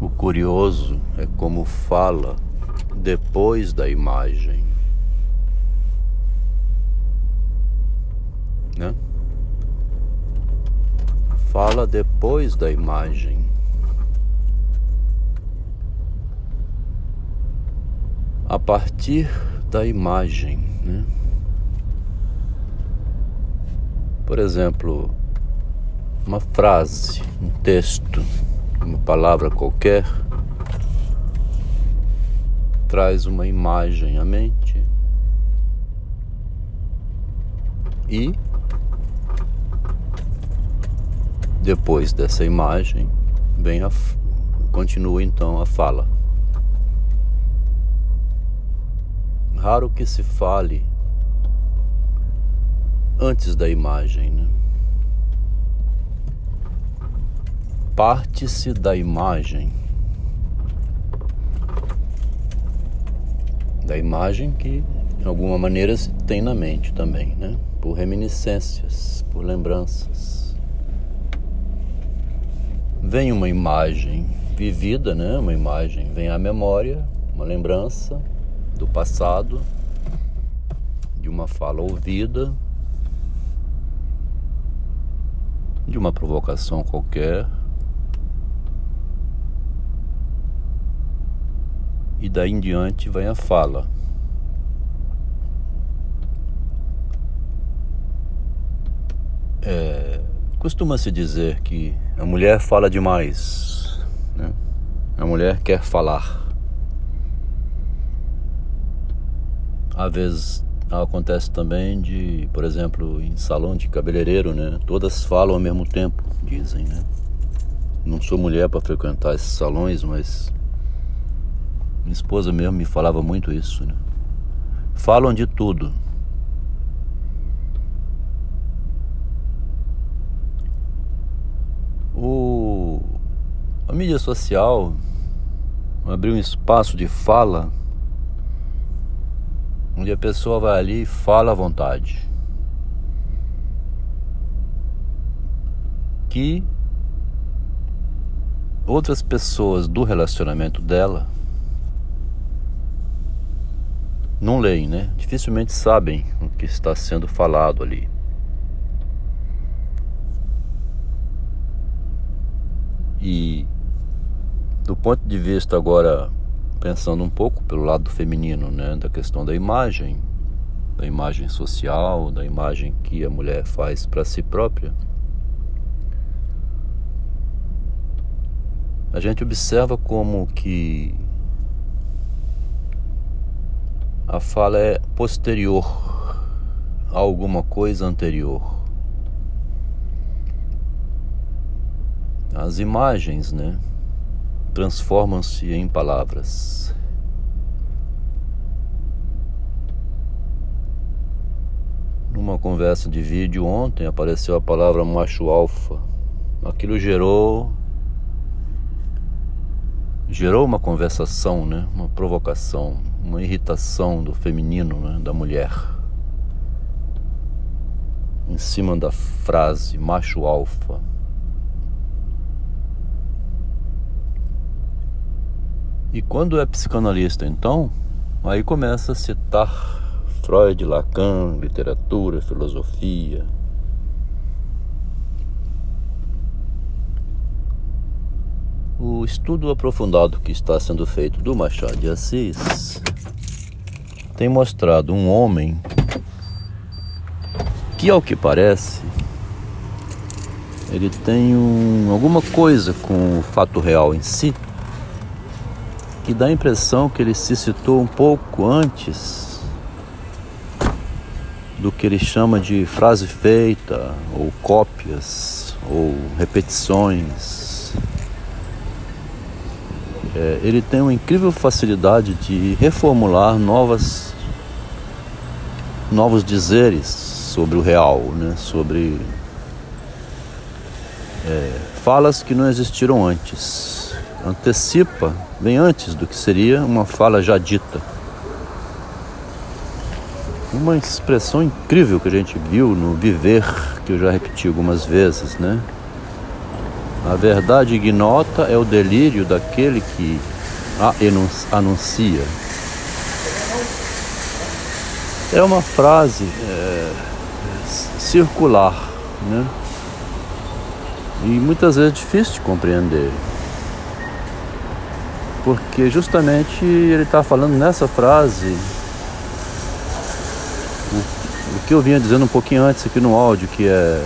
O curioso é como fala depois da imagem. Né? Fala depois da imagem. A partir da imagem, né? Por exemplo, uma frase, um texto, uma palavra qualquer traz uma imagem à mente e depois dessa imagem vem a continua então a fala. Raro que se fale antes da imagem, né? Parte-se da imagem. Da imagem que, de alguma maneira, se tem na mente também, né? Por reminiscências, por lembranças. Vem uma imagem vivida, né? Uma imagem, vem a memória, uma lembrança do passado, de uma fala ouvida, de uma provocação qualquer. E daí em diante vem a fala. É, Costuma-se dizer que a mulher fala demais. Né? A mulher quer falar. Às vezes acontece também de, por exemplo, em salão de cabeleireiro, né? Todas falam ao mesmo tempo, dizem, né? Não sou mulher para frequentar esses salões, mas minha esposa mesmo me falava muito isso, né? Falam de tudo. O a mídia social abriu um espaço de fala onde a pessoa vai ali e fala à vontade. Que outras pessoas do relacionamento dela não leem, né? Dificilmente sabem o que está sendo falado ali. E do ponto de vista agora pensando um pouco pelo lado feminino, né, da questão da imagem, da imagem social, da imagem que a mulher faz para si própria. A gente observa como que a fala é posterior a alguma coisa anterior. As imagens, né? transformam-se em palavras. Numa conversa de vídeo ontem apareceu a palavra macho alfa. Aquilo gerou gerou uma conversação, né? Uma provocação, uma irritação do feminino, né? da mulher. Em cima da frase macho alfa. E quando é psicanalista, então, aí começa a citar Freud, Lacan, literatura, filosofia. O estudo aprofundado que está sendo feito do Machado de Assis tem mostrado um homem que, ao que parece, ele tem um, alguma coisa com o fato real em si que dá a impressão que ele se citou um pouco antes do que ele chama de frase feita, ou cópias, ou repetições. É, ele tem uma incrível facilidade de reformular novas, novos dizeres sobre o real, né? sobre é, falas que não existiram antes antecipa, bem antes do que seria uma fala já dita. Uma expressão incrível que a gente viu no viver, que eu já repeti algumas vezes, né? A verdade ignota é o delírio daquele que a anuncia. É uma frase é, circular, né? E muitas vezes difícil de compreender. Porque justamente ele está falando nessa frase o que eu vinha dizendo um pouquinho antes aqui no áudio, que é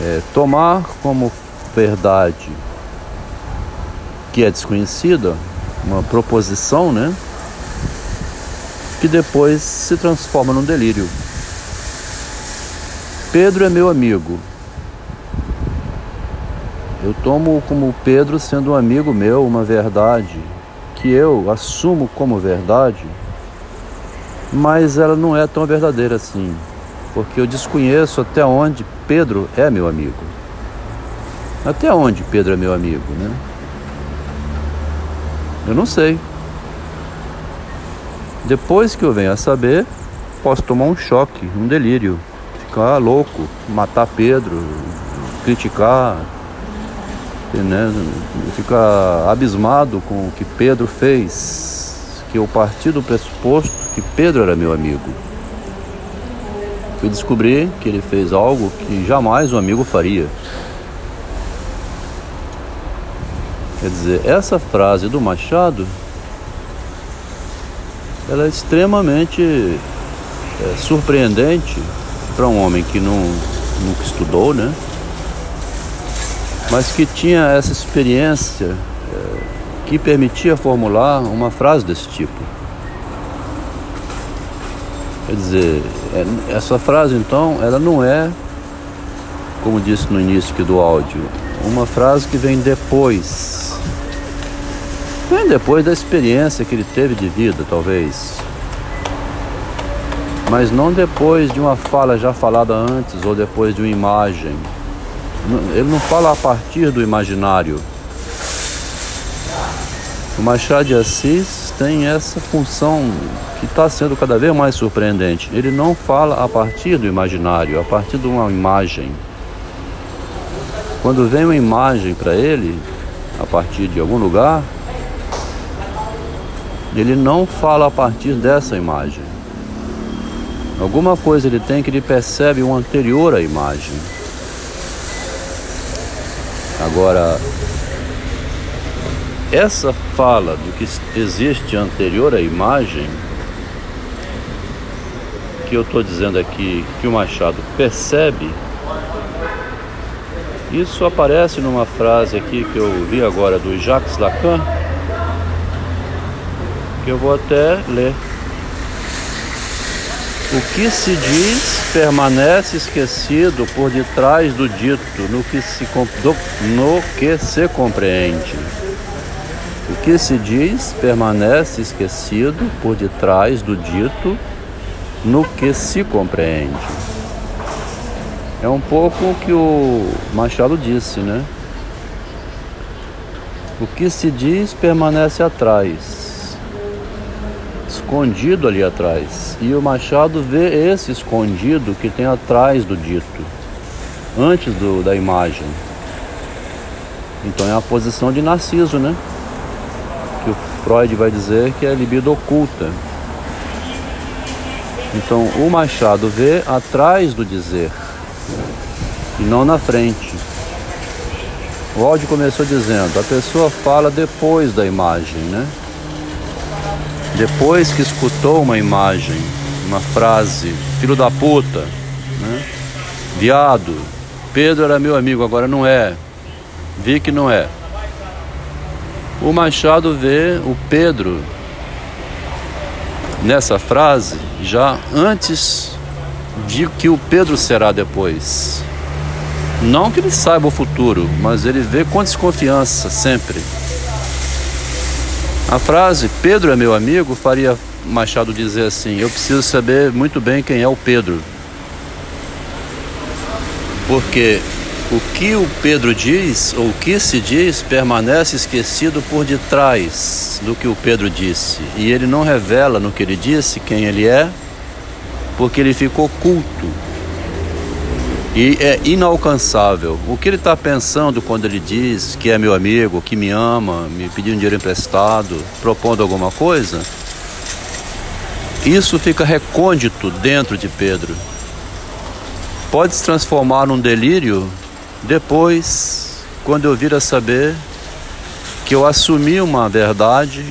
é, tomar como verdade que é desconhecida, uma proposição, né? Que depois se transforma num delírio. Pedro é meu amigo. Eu tomo como Pedro sendo um amigo meu uma verdade que eu assumo como verdade, mas ela não é tão verdadeira assim porque eu desconheço até onde Pedro é meu amigo. Até onde Pedro é meu amigo, né? Eu não sei. Depois que eu venho a saber, posso tomar um choque, um delírio, ficar louco, matar Pedro, criticar, né? ficar abismado com o que Pedro fez, que eu parti do pressuposto que Pedro era meu amigo fui descobrir que ele fez algo que jamais um amigo faria. Quer dizer, essa frase do Machado ela é extremamente é, surpreendente para um homem que não, nunca estudou, né? Mas que tinha essa experiência é, que permitia formular uma frase desse tipo. Quer dizer, é, essa frase então, ela não é, como disse no início aqui do áudio, uma frase que vem depois. Vem depois da experiência que ele teve de vida, talvez. Mas não depois de uma fala já falada antes ou depois de uma imagem. Ele não fala a partir do imaginário. O Machado de Assis tem essa função que está sendo cada vez mais surpreendente. Ele não fala a partir do imaginário, a partir de uma imagem. Quando vem uma imagem para ele, a partir de algum lugar, ele não fala a partir dessa imagem. Alguma coisa ele tem que ele percebe um anterior à imagem. Agora, essa fala do que existe anterior à imagem que eu estou dizendo aqui que o Machado percebe, isso aparece numa frase aqui que eu vi agora do Jacques Lacan, que eu vou até ler. O que se diz permanece esquecido por detrás do dito, no que se, do, no que se compreende. O que se diz permanece esquecido por detrás do dito, no que se compreende. É um pouco o que o Machado disse, né? O que se diz permanece atrás, escondido ali atrás. E o Machado vê esse escondido que tem atrás do dito, antes do, da imagem. Então é a posição de Narciso, né? Freud vai dizer que é libido oculta. Então o Machado vê atrás do dizer e não na frente. O áudio começou dizendo: a pessoa fala depois da imagem, né? Depois que escutou uma imagem, uma frase, filho da puta, né? Viado, Pedro era meu amigo, agora não é. Vi que não é. O Machado vê o Pedro nessa frase já antes de que o Pedro será depois. Não que ele saiba o futuro, mas ele vê com desconfiança sempre. A frase Pedro é meu amigo faria Machado dizer assim: Eu preciso saber muito bem quem é o Pedro. Porque o que o Pedro diz, ou o que se diz, permanece esquecido por detrás do que o Pedro disse. E ele não revela no que ele disse quem ele é, porque ele ficou oculto. e é inalcançável. O que ele está pensando quando ele diz que é meu amigo, que me ama, me pedindo dinheiro emprestado, propondo alguma coisa? Isso fica recôndito dentro de Pedro. Pode se transformar num delírio depois, quando eu vir a saber que eu assumi uma verdade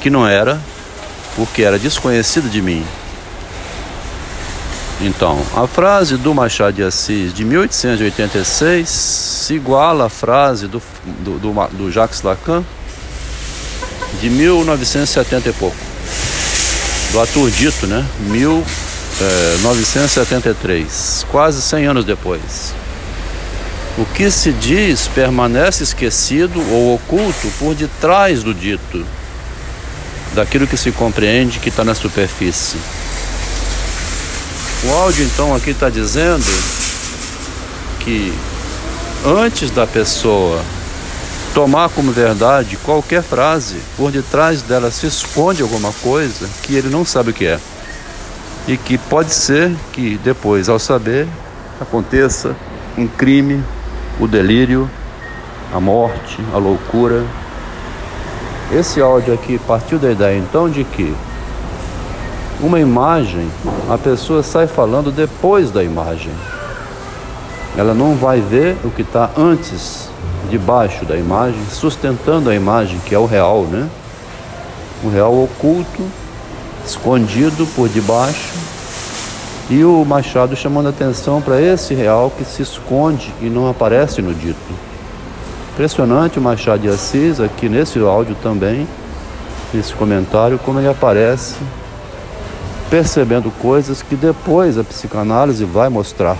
que não era, porque era desconhecida de mim. Então, a frase do Machado de Assis de 1886 se iguala à frase do, do, do, do Jacques Lacan de 1970 e pouco, do Aturdito, né? 1973, é, quase 100 anos depois. O que se diz permanece esquecido ou oculto por detrás do dito, daquilo que se compreende que está na superfície. O áudio então aqui está dizendo que antes da pessoa tomar como verdade qualquer frase, por detrás dela se esconde alguma coisa que ele não sabe o que é. E que pode ser que depois, ao saber, aconteça um crime, o delírio, a morte, a loucura. Esse áudio aqui partiu da ideia então de que uma imagem, a pessoa sai falando depois da imagem. Ela não vai ver o que está antes, debaixo da imagem, sustentando a imagem, que é o real, né? O real oculto, escondido por debaixo, e o Machado chamando atenção para esse real que se esconde e não aparece no dito. Impressionante o Machado de Assis, aqui nesse áudio também, nesse comentário, como ele aparece percebendo coisas que depois a psicanálise vai mostrar.